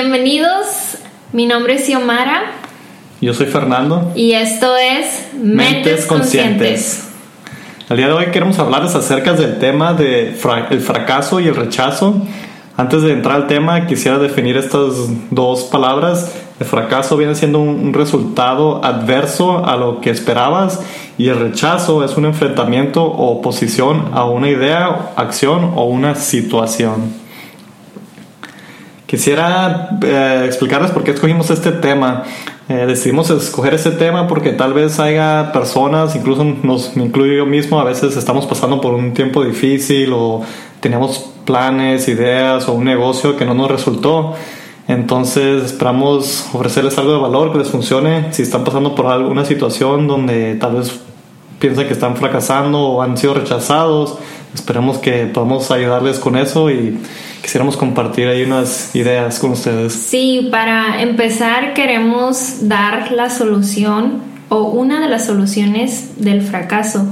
Bienvenidos, mi nombre es Xiomara. Yo soy Fernando. Y esto es Mentes, Conscientes. El día de hoy queremos hablarles acerca del tema de el fracaso y el rechazo. Antes de entrar al tema, quisiera definir estas dos palabras. El fracaso viene siendo un resultado adverso a lo que esperabas y el rechazo es un enfrentamiento o oposición a una idea, acción o una situación. Quisiera eh, explicarles por qué escogimos este tema. Eh, decidimos escoger este tema porque tal vez haya personas, incluso nos, me incluyo yo mismo, a veces estamos pasando por un tiempo difícil o teníamos planes, ideas o un negocio que no nos resultó. Entonces esperamos ofrecerles algo de valor que les funcione. Si están pasando por alguna situación donde tal vez piensan que están fracasando o han sido rechazados, esperemos que podamos ayudarles con eso y quisiéramos compartir ahí unas ideas con ustedes. Sí, para empezar queremos dar la solución o una de las soluciones del fracaso,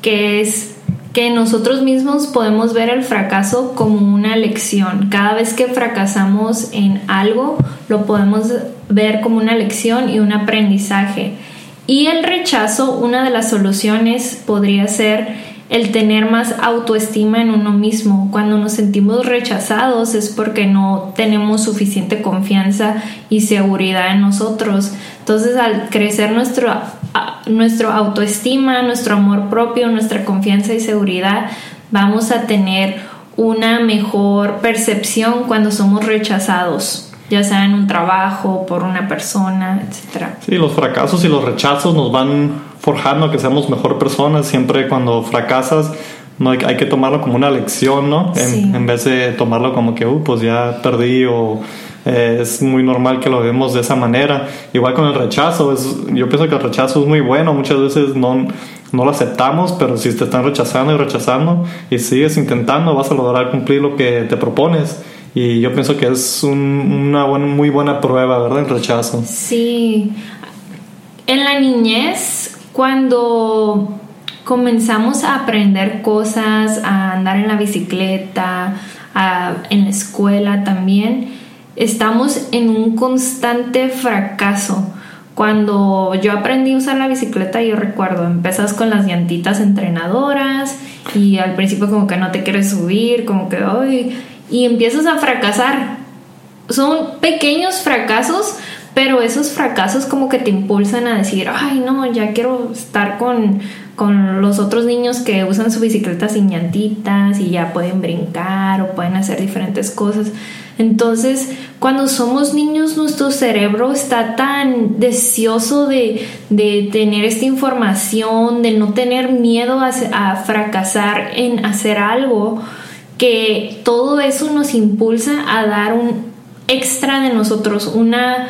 que es que nosotros mismos podemos ver el fracaso como una lección. Cada vez que fracasamos en algo, lo podemos ver como una lección y un aprendizaje. Y el rechazo, una de las soluciones podría ser el tener más autoestima en uno mismo. Cuando nos sentimos rechazados es porque no tenemos suficiente confianza y seguridad en nosotros. Entonces al crecer nuestro, nuestro autoestima, nuestro amor propio, nuestra confianza y seguridad, vamos a tener una mejor percepción cuando somos rechazados ya sea en un trabajo, por una persona, etc. Sí, los fracasos y los rechazos nos van forjando que seamos mejor personas. Siempre cuando fracasas, no hay, que tomarlo como una lección, ¿no? En, en, vez de tomarlo como que, uh, pues ya perdí o eh, es muy normal que lo vemos de esa manera. Igual con el rechazo, es, yo pienso que el rechazo es muy bueno, muchas veces no, no lo aceptamos, pero si te están rechazando y rechazando y sigues intentando, vas a lograr cumplir lo que te propones. Y yo pienso que es una muy buena prueba, ¿verdad? El rechazo. Sí. En la niñez, cuando comenzamos a aprender cosas, a andar en la bicicleta, en la escuela también, estamos en un constante fracaso. Cuando yo aprendí a usar la bicicleta, yo recuerdo, empezas con las llantitas entrenadoras y al principio como que no te quieres subir, como que, ay, y empiezas a fracasar. Son pequeños fracasos, pero esos fracasos como que te impulsan a decir, ay no, ya quiero estar con, con los otros niños que usan su bicicleta sin llantitas y ya pueden brincar o pueden hacer diferentes cosas. Entonces, cuando somos niños, nuestro cerebro está tan deseoso de, de tener esta información, de no tener miedo a, a fracasar en hacer algo que todo eso nos impulsa a dar un extra de nosotros, una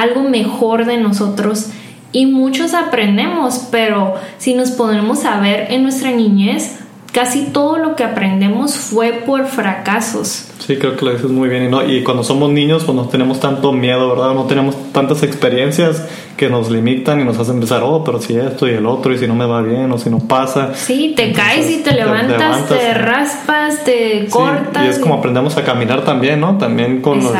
algo mejor de nosotros y muchos aprendemos, pero si nos ponemos a ver en nuestra niñez, casi todo lo que aprendemos fue por fracasos. Sí, creo que lo dices muy bien. Y, y cuando somos niños, pues no tenemos tanto miedo, ¿verdad? No tenemos tantas experiencias que nos limitan y nos hacen pensar, oh, pero si esto y el otro, y si no me va bien, o si no pasa. Sí, te caes y te levantas, te, raspas, te cortas. y es como aprendemos a caminar también, ¿no? También con los,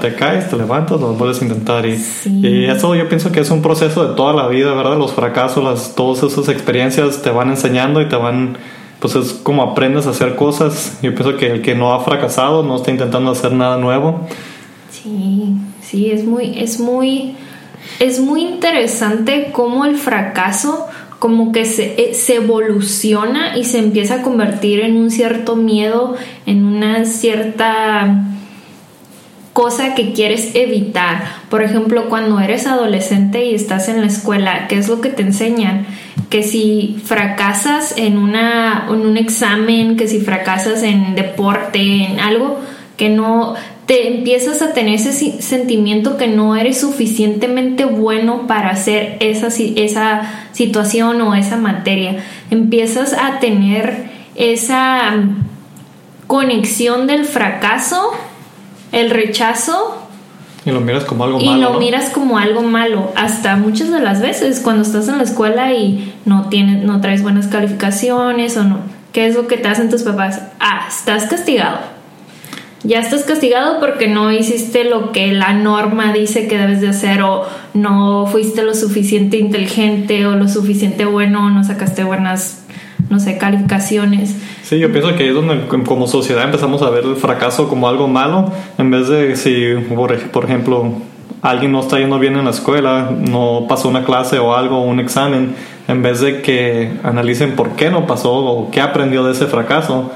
te caes, te levantas, lo vuelves a intentar. Y, y, eso yo pienso que es un proceso de toda la vida, ¿verdad? Los fracasos, las, todas esas experiencias te van enseñando y te van pues es como aprendes a hacer cosas. Yo pienso que el que no ha fracasado no está intentando hacer nada nuevo. Sí, sí, es muy, es muy, es muy interesante cómo el fracaso como que se, eh, se evoluciona y se empieza a convertir en un cierto miedo, en una cierta cosa que quieres evitar. Por ejemplo, cuando eres adolescente y estás en la escuela, ¿qué es lo que te enseñan? Que si fracasas en, una, en un examen, que si fracasas en deporte, en algo, que no te empiezas a tener ese sentimiento que no eres suficientemente bueno para hacer esa, esa situación o esa materia. Empiezas a tener esa conexión del fracaso el rechazo. Y lo miras como algo malo. Y lo miras como algo malo. Hasta muchas de las veces cuando estás en la escuela y no, tienes, no traes buenas calificaciones o no. ¿Qué es lo que te hacen tus papás? Ah, estás castigado. ya estás castigado porque no hiciste lo que la norma dice que debes de hacer o no fuiste lo suficiente inteligente o lo suficiente bueno o no sacaste buenas, no sé, calificaciones. Sí, yo pienso que es donde como sociedad empezamos a ver el fracaso como algo malo, en vez de si, por, ejemplo, alguien no está yendo bien en la escuela, no pasó una clase o algo, un examen, en vez de que analicen por qué no pasó o qué aprendió de ese fracaso.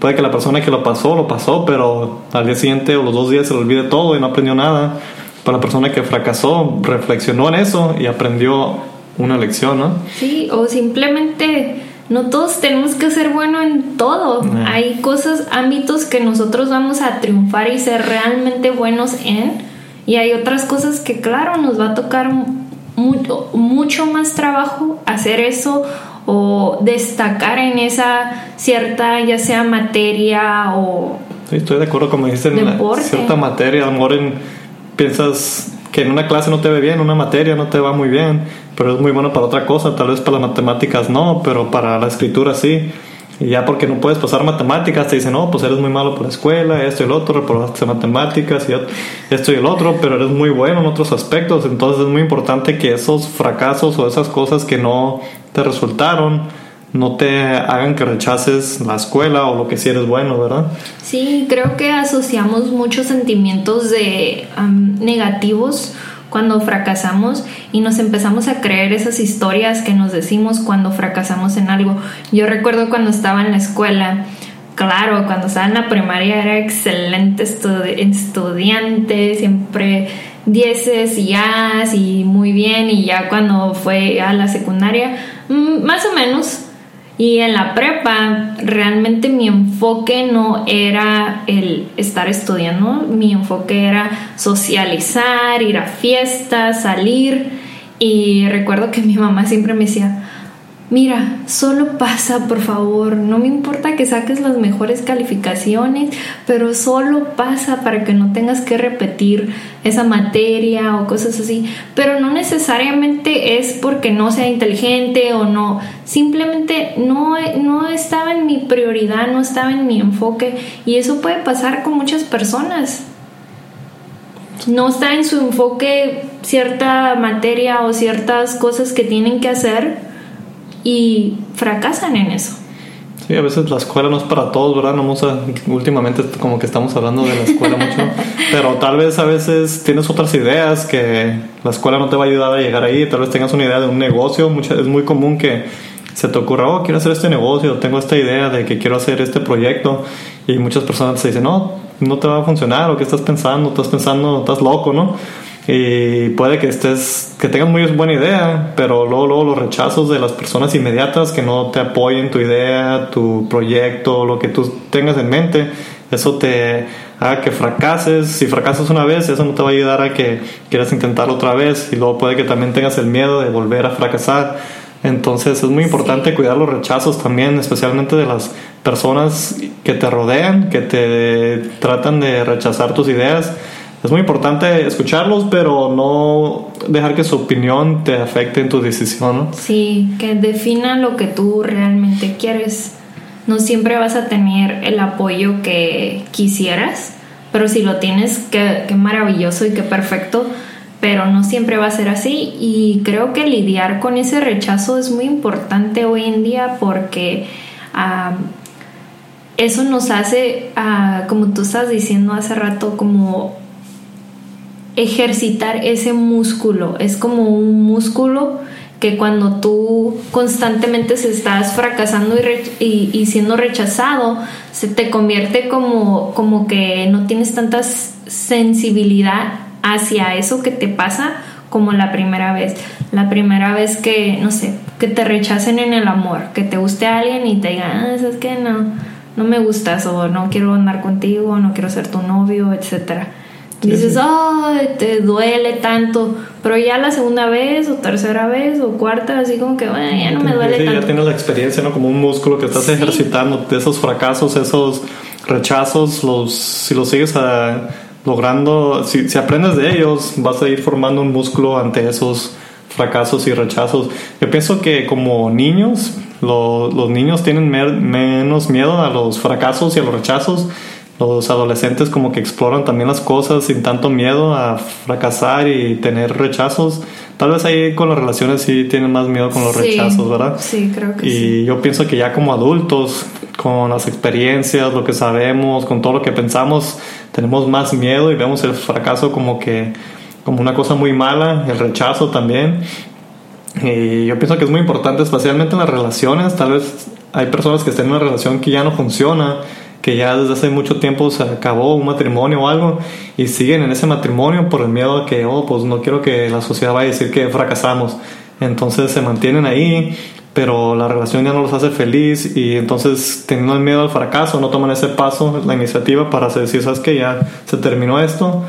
Puede que la persona que lo pasó, lo pasó, pero al día siguiente o los dos días se le olvide todo y no aprendió nada. Para la persona que fracasó, reflexionó en eso y aprendió una lección, ¿no? Sí, o simplemente no todos tenemos que ser bueno en todo. Hay cosas, ámbitos que nosotros vamos a triunfar y ser realmente buenos en. Y hay otras cosas que, claro, nos va a tocar mucho, mucho más trabajo hacer eso o destacar en esa cierta, ya sea materia o... Sí, estoy de acuerdo, como dijiste, en cierta materia, a lo mejor piensas que en una clase no te ve bien, una materia no te va muy bien, pero es muy bueno para otra cosa, tal vez para las matemáticas no, pero para la escritura sí. Y ya porque no puedes pasar matemáticas, te dicen, no, pues eres muy malo por la escuela, esto y el otro, reprobaste matemáticas y esto y el otro, pero eres muy bueno en otros aspectos. Entonces es muy importante que esos fracasos o esas cosas que no te resultaron, no te hagan que rechaces la escuela o lo que sí eres bueno, ¿verdad? Sí, creo que asociamos muchos sentimientos de negativos cuando fracasamos y nos empezamos a creer esas historias que nos decimos cuando fracasamos en algo. Yo recuerdo cuando estaba en la escuela, claro, cuando estaba en la primaria era excelente estudiante, siempre dieces y ya y muy bien y ya cuando fue a la secundaria, mm, más o menos y en la prepa realmente mi enfoque no era el estar estudiando, mi enfoque era socializar, ir a fiestas, salir. Y recuerdo que mi mamá siempre me decía, mira, solo pasa, por favor, no me importa que saques las mejores calificaciones, pero solo pasa para que no tengas que repetir esa materia o cosas así. Pero no necesariamente es porque no sea inteligente o no, simplemente no, no estaba en mi prioridad, no estaba en mi enfoque. Y eso puede pasar con muchas personas. No está en su enfoque cierta materia o ciertas cosas que tienen que hacer y fracasan en eso. Sí, a veces la escuela no es para todos, ¿verdad? No vamos a, últimamente como que estamos hablando de la escuela mucho, pero tal vez a veces tienes otras ideas que la escuela no te va a ayudar a llegar ahí, tal vez tengas una idea de un negocio, es muy común que se te ocurra, oh, quiero hacer este negocio, tengo esta idea de que quiero hacer este proyecto y muchas personas te dicen, no, no te va a funcionar o qué estás pensando, estás pensando, estás loco, ¿no? Y puede que estés que tengas muy buena idea pero luego, luego los rechazos de las personas inmediatas que no te apoyen tu idea tu proyecto lo que tú tengas en mente eso te haga que fracases. Si fracasas una vez eso no te va a ayudar a que quieras intentarlo otra vez. Y luego puede que también tengas el miedo de volver a fracasar. Entonces es muy importante cuidar los rechazos también especialmente de las personas que te rodean que te tratan de rechazar tus ideas es muy importante escucharlos, pero no dejar que su opinión te afecte en tu decisión. Sí, que defina lo que tú realmente quieres. No siempre vas a tener el apoyo que quisieras, pero si lo tienes, qué, maravilloso y qué perfecto, pero no siempre va a ser así. Y creo que lidiar con ese rechazo es muy importante hoy en día porque... Ah, eso nos hace, ah, como tú estás diciendo hace rato, como ejercitar ese músculo. Es como un músculo que cuando tú constantemente se estás fracasando y, siendo rechazado, se te convierte como, como que no tienes tanta sensibilidad hacia eso que te pasa como la primera vez. La primera vez que, no sé, que te rechacen en el amor, que te guste a alguien y te digan, ah, es que no, no me gustas o no quiero andar contigo, no quiero ser tu novio, etcétera dices, ay, te duele tanto, pero ya la segunda vez o tercera vez o cuarta, así como que, bueno, ya no me duele sí, tanto. Ya tienes la experiencia, ¿no? Como un músculo que estás ejercitando, de esos fracasos, esos rechazos, los, si los sigues ah, logrando, si, si aprendes de ellos, vas a ir formando un músculo ante esos fracasos y rechazos. Yo pienso que como niños, los niños tienen menos miedo a los fracasos y a los rechazos los adolescentes como que exploran también las cosas sin tanto miedo a fracasar y tener rechazos. Tal vez ahí con las relaciones sí tienen más miedo con los rechazos, ¿verdad? Sí, creo que y sí. Y yo pienso que ya como adultos, con las experiencias, lo que sabemos, con todo lo que pensamos, tenemos más miedo y vemos el fracaso como que como una cosa muy mala, el rechazo también. Y yo pienso que es muy importante, especialmente en las relaciones. Tal vez hay personas que estén en una relación que ya no funciona, que ya desde hace mucho tiempo se acabó un matrimonio o algo y siguen en ese matrimonio por el miedo a que, oh, pues no quiero que la sociedad vaya a decir que fracasamos. Entonces se mantienen ahí, pero la relación ya no los hace feliz y entonces teniendo el miedo al fracaso no toman ese paso, la iniciativa para decir, sabes que ya se terminó esto,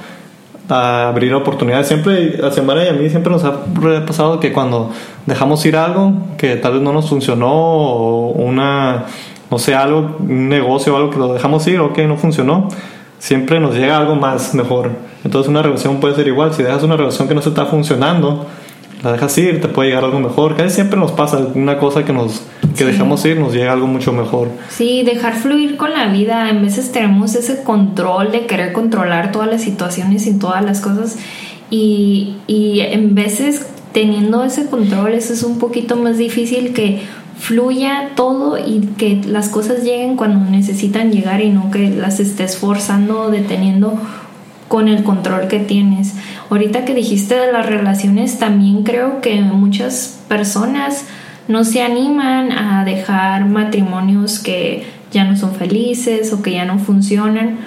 a abrir oportunidades. Siempre, a Semana y a mí siempre nos ha pasado que cuando dejamos ir algo que tal vez no nos funcionó o una, no sé, algo, un negocio o algo que lo dejamos ir o que no funcionó, siempre nos llega algo más mejor. Entonces una relación puede ser igual. Si dejas una relación que no se está funcionando, la dejas ir, te puede llegar algo mejor. Casi siempre nos pasa una cosa que nos que sí. dejamos ir, nos llega algo mucho mejor. Sí, dejar fluir con la vida. En veces tenemos ese control de querer controlar todas las situaciones y todas las cosas. Y, y en veces teniendo ese control, eso es un poquito más difícil que fluya todo y que las cosas lleguen cuando necesitan llegar y no que las estés forzando o deteniendo con el control que tienes. Ahorita que dijiste de las relaciones, también creo que muchas personas no se animan a dejar matrimonios que ya no son felices o que ya no funcionan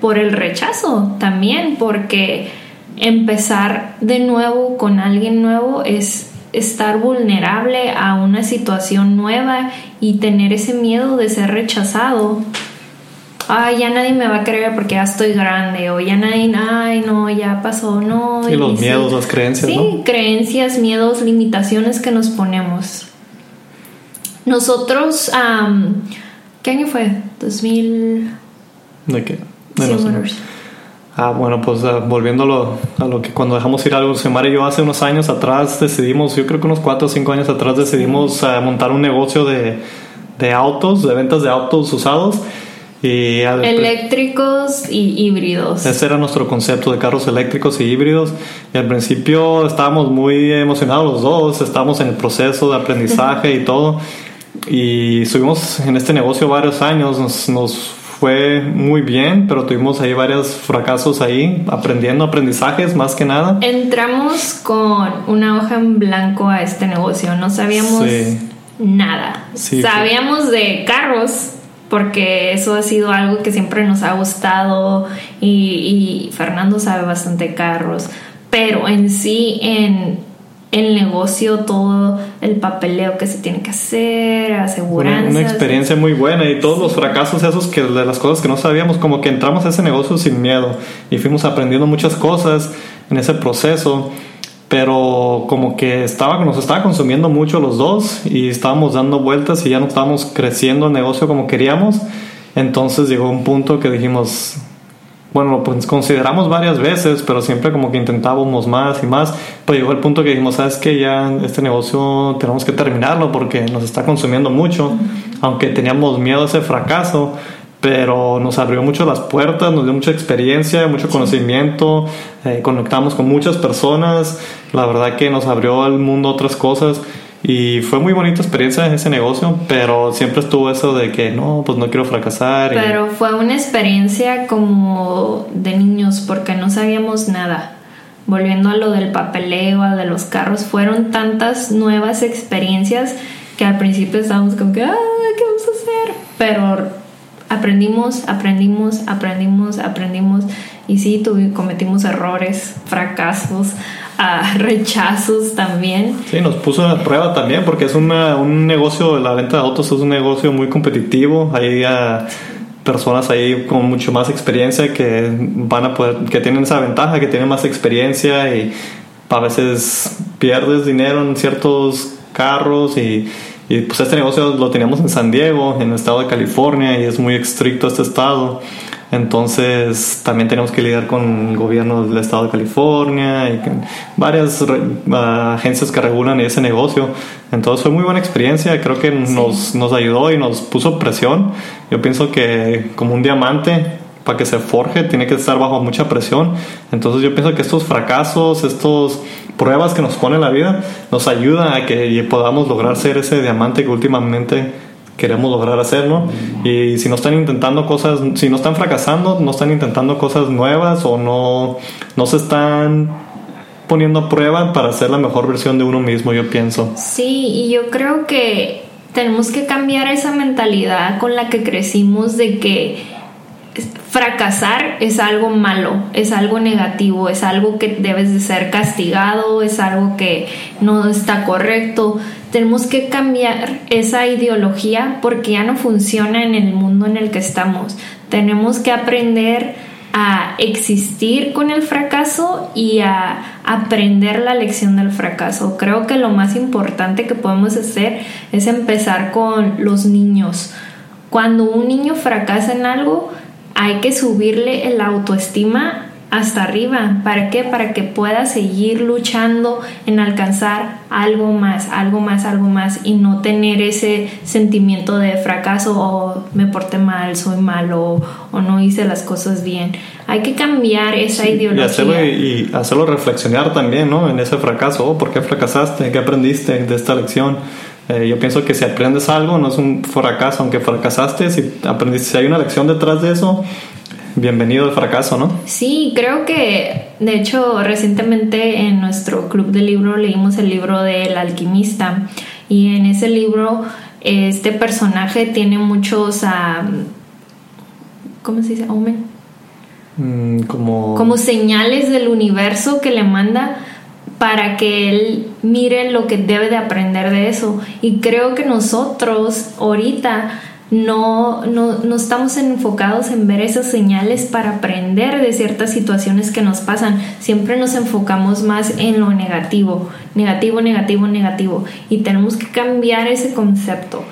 por el rechazo también, porque empezar de nuevo con alguien nuevo es estar vulnerable a una situación nueva y tener ese miedo de ser rechazado ay, ya nadie me va a creer porque ya estoy grande, o ya nadie, ay, no, ya pasó, no. Y, y los miedos, sí. las creencias, sí, ¿no? creencias, miedos, limitaciones que nos ponemos. Nosotros, um, ¿qué año fue? 2000. ¿De qué? Ah, bueno, pues uh, volviendo a lo, a lo, que cuando dejamos ir algo, Semar y yo hace unos años atrás decidimos, yo creo que unos 4 o 5 años atrás decidimos uh, montar un negocio de, de autos, de ventas de autos usados. Y eléctricos y híbridos. Ese era nuestro concepto de carros eléctricos y híbridos. Y al principio estábamos muy emocionados los dos, estábamos en el proceso de aprendizaje y todo. Y estuvimos en este negocio varios años, nos, nos fue muy bien, pero tuvimos ahí varios fracasos ahí, aprendiendo aprendizajes más que nada. Entramos con una hoja en blanco a este negocio, no sabíamos sí. nada. Sí, sabíamos de carros, porque eso ha sido algo que siempre nos ha gustado y, y Fernando sabe bastante carros, pero en sí, en el negocio, todo el papeleo que se tiene que hacer, aseguranzas. Una, experiencia muy buena y todos los fracasos esos que de las cosas que no sabíamos, como que entramos a ese negocio sin miedo y fuimos aprendiendo muchas cosas en ese proceso pero como que estaba, nos estaba consumiendo mucho los dos y estábamos dando vueltas y ya no estábamos creciendo el negocio como queríamos. Entonces llegó un punto que dijimos, bueno, pues consideramos varias veces, pero siempre como que intentábamos más y más. Pero llegó el punto que dijimos, sabes que ya este negocio tenemos que terminarlo porque nos está consumiendo mucho, aunque teníamos miedo a ese fracaso pero nos abrió mucho las puertas, nos dio mucha experiencia, mucho conocimiento, eh, conectamos con muchas personas, la verdad que nos abrió al mundo otras cosas y fue muy bonita experiencia en ese negocio, pero siempre estuvo eso de que no, pues no quiero fracasar. Y... Pero fue una experiencia como de niños porque no sabíamos nada. Volviendo a lo del papeleo, a de los carros, fueron tantas nuevas experiencias que al principio estábamos como que, ah, ¿qué vamos a hacer? Pero aprendimos, aprendimos, aprendimos, aprendimos y sí, tuvimos, cometimos errores, fracasos, uh, rechazos también. Sí, nos puso a prueba también porque es una, un negocio, la venta de autos es un negocio muy competitivo, hay uh, personas ahí con mucho más experiencia que van a poder, que tienen esa ventaja, que tienen más experiencia y a veces pierdes dinero en ciertos carros y y pues este negocio lo teníamos en San Diego, en el estado de California, y es muy estricto este estado. Entonces también tenemos que lidiar con el gobierno del estado de California y con varias uh, agencias que regulan ese negocio. Entonces fue muy buena experiencia, creo que sí. nos, nos ayudó y nos puso presión. Yo pienso que como un diamante para que se forje, tiene que estar bajo mucha presión. Entonces yo pienso que estos fracasos, estos pruebas que nos pone la vida, nos ayudan a que podamos lograr ser ese diamante que últimamente queremos lograr hacer, ¿no? Y si no están intentando cosas, si no están fracasando, no están intentando cosas nuevas o no, no se están poniendo a prueba para ser la mejor versión de uno mismo, yo pienso. Sí, y yo creo que tenemos que cambiar esa mentalidad con la que crecimos de que fracasar es algo malo, es algo negativo, es algo que debes de ser castigado, es algo que no está correcto. Tenemos que cambiar esa ideología porque ya no funciona en el mundo en el que estamos. Tenemos que aprender a existir con el fracaso y a aprender la lección del fracaso. Creo que lo más importante que podemos hacer es empezar con los niños. Cuando un niño fracasa en algo, hay que subirle el autoestima hasta arriba. ¿Para qué? Para que pueda seguir luchando en alcanzar algo más, algo más, algo más y no tener ese sentimiento de fracaso o me porté mal, soy malo o no hice las cosas bien. Hay que cambiar esa ideología. Y hacerlo, y hacerlo reflexionar también, ¿no? En ese fracaso. Oh, ¿Por qué fracasaste? ¿Qué aprendiste de esta lección? Eh, yo pienso que si aprendes algo no es un fracaso, aunque fracasaste, si aprendiste, si hay una lección detrás de eso, bienvenido al fracaso, ¿no? Sí, creo que de hecho recientemente en nuestro club de libro leímos el libro del alquimista y en ese libro este personaje tiene muchos, ¿cómo se dice? Omen. Mm, como... como señales del universo que le manda para que él mire lo que debe de aprender de eso. Y creo que nosotros ahorita no, no, estamos enfocados en ver esas señales para aprender de ciertas situaciones que nos pasan. Siempre nos enfocamos más en lo negativo, negativo, negativo, negativo. Y tenemos que cambiar ese concepto.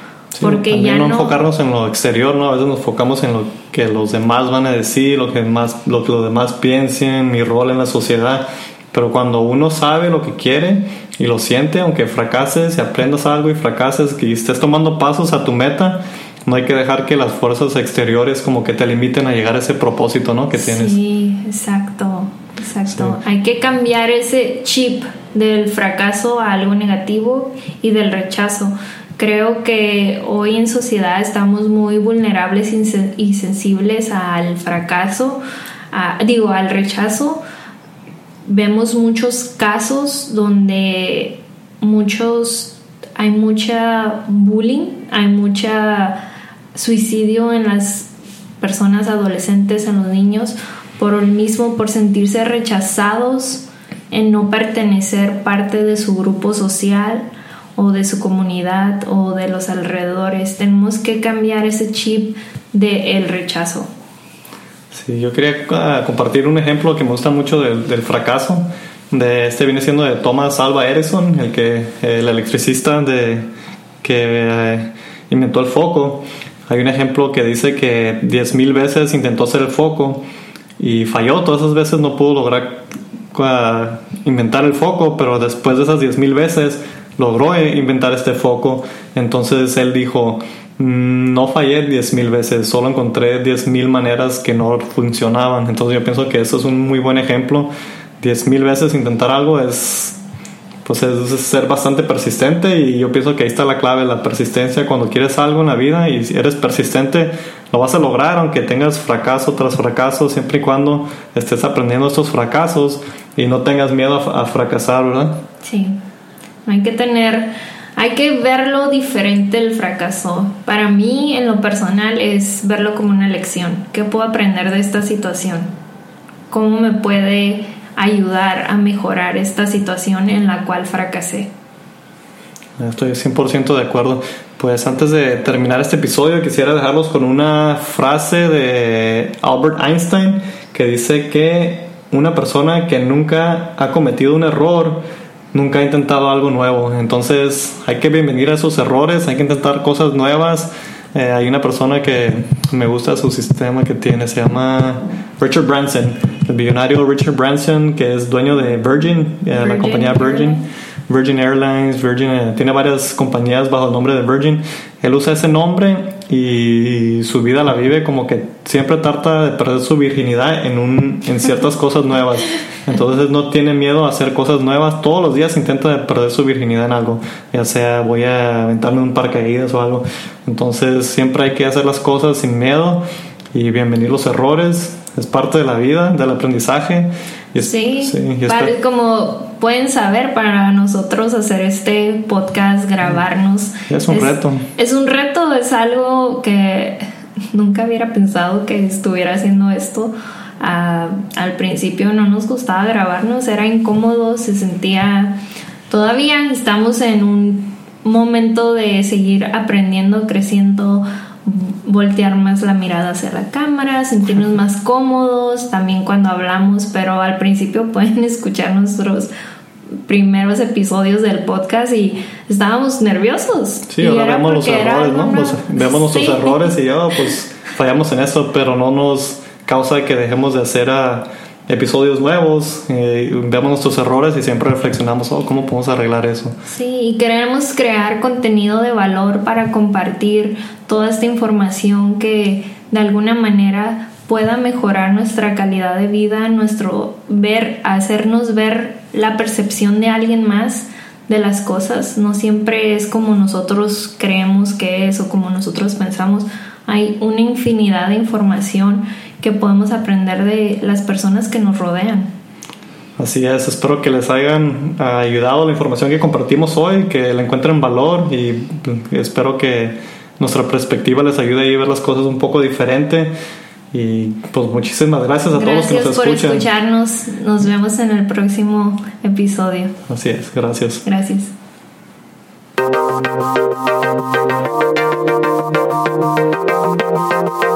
porque ya no, enfocarnos en lo exterior, ¿no? A veces nos enfocamos en lo que los demás van a decir, lo que, más, lo que los demás piensen, mi rol en la sociedad. Pero cuando uno sabe lo que quiere y lo siente, aunque fracases y aprendas algo y fracases, que estés tomando pasos a tu meta, no hay que dejar que las fuerzas exteriores como que te limiten a llegar a ese propósito, ¿no? Que tienes. Sí, exacto, exacto. Hay que cambiar ese chip del fracaso a algo negativo y del rechazo. Creo que hoy en sociedad estamos muy vulnerables y sensibles al fracaso, digo, al rechazo vemos muchos casos donde muchos hay mucha bullying, hay mucha suicidio en las personas adolescentes, en los niños, por el mismo, por sentirse rechazados, en no pertenecer parte de su grupo social o de su comunidad o de los alrededores. Tenemos que cambiar ese chip del el rechazo. Sí, yo quería ah, compartir un ejemplo que me gusta mucho del, del fracaso. De este viene siendo de Thomas Alva Edison, el que el electricista de, que eh, inventó el foco. Hay un ejemplo que dice que 10.000 veces intentó hacer el foco y falló. Todas esas veces no pudo lograr ah, inventar el foco, pero después de esas 10.000 veces logró eh, inventar este foco. Entonces él dijo, Mm, no fallé 10.000 veces, solo encontré 10.000 maneras que no funcionaban. Entonces yo pienso que eso es un muy buen ejemplo. 10.000 veces intentar algo es, pues es, ser bastante persistente y yo pienso que ahí está la clave, la persistencia. Cuando quieres algo en la vida y si eres persistente, lo vas a lograr aunque tengas fracaso tras fracaso, siempre y cuando estés aprendiendo estos fracasos y no tengas miedo a, a fracasar, ¿verdad? Sí, hay que tener hay que verlo diferente el fracaso. Para mí, en lo personal, es verlo como una lección. ¿Qué puedo aprender de esta situación? ¿Cómo me puede ayudar a mejorar esta situación en la cual fracasé? Estoy 100% de acuerdo. Pues antes de terminar este episodio quisiera dejarlos con una frase de Albert Einstein que dice que una persona que nunca ha cometido un error nunca he intentado algo nuevo. Entonces hay que bienvenir a esos errores, hay que intentar cosas nuevas. Eh, hay una persona que me gusta su sistema que tiene, se llama Richard Branson, el billonario Richard Branson, que es dueño de Virgin, eh, la compañía Virgin. Virgin Airlines, Virgin, eh, tiene varias compañías bajo el nombre de Virgin. Él usa ese nombre y su vida la vive como que siempre trata de perder su virginidad en, un, en ciertas cosas nuevas. Entonces no tiene miedo a hacer cosas nuevas. Todos los días intenta perder su virginidad en algo. Ya sea voy a aventarme un paracaídas o algo. Entonces siempre hay que hacer las cosas sin miedo y bienvenir los errores. Es parte de la vida, del aprendizaje. sí, como pueden saber, para nosotros hacer este podcast, grabarnos. Es un reto. Es un reto, es algo que nunca hubiera pensado que estuviera haciendo esto. Ah, al principio no nos gustaba grabarnos, era incómodo, se sentía... Todavía estamos en un momento de seguir aprendiendo, creciendo, voltear más la mirada hacia la cámara, sentirnos más cómodos también cuando hablamos, pero al principio pueden escuchar nuestros primeros episodios del podcast y estábamos nerviosos. Sí, ahora vemos los errores, ¿no? vemos nuestros errores y ya pues fallamos en eso, pero no nos causa que dejemos de hacer a episodios nuevos, eh, vemos nuestros errores y siempre reflexionamos, oh, ¿cómo podemos arreglar eso? Sí, y queremos crear contenido de valor para compartir toda esta información que de alguna manera pueda mejorar nuestra calidad de vida, nuestro ver, hacernos ver la percepción de alguien más de las cosas. No siempre es como nosotros creemos que es o como nosotros pensamos. Hay una infinidad de información que podemos aprender de las personas que nos rodean. Así es, espero que les hayan ayudado la información que compartimos hoy, que la encuentren valor y espero que nuestra perspectiva les ayude a ver las cosas un poco diferente. Y pues muchísimas gracias a todos los que nos escuchan. Gracias por escucharnos. Nos vemos en el próximo episodio. Así es, gracias. Gracias. Thank you.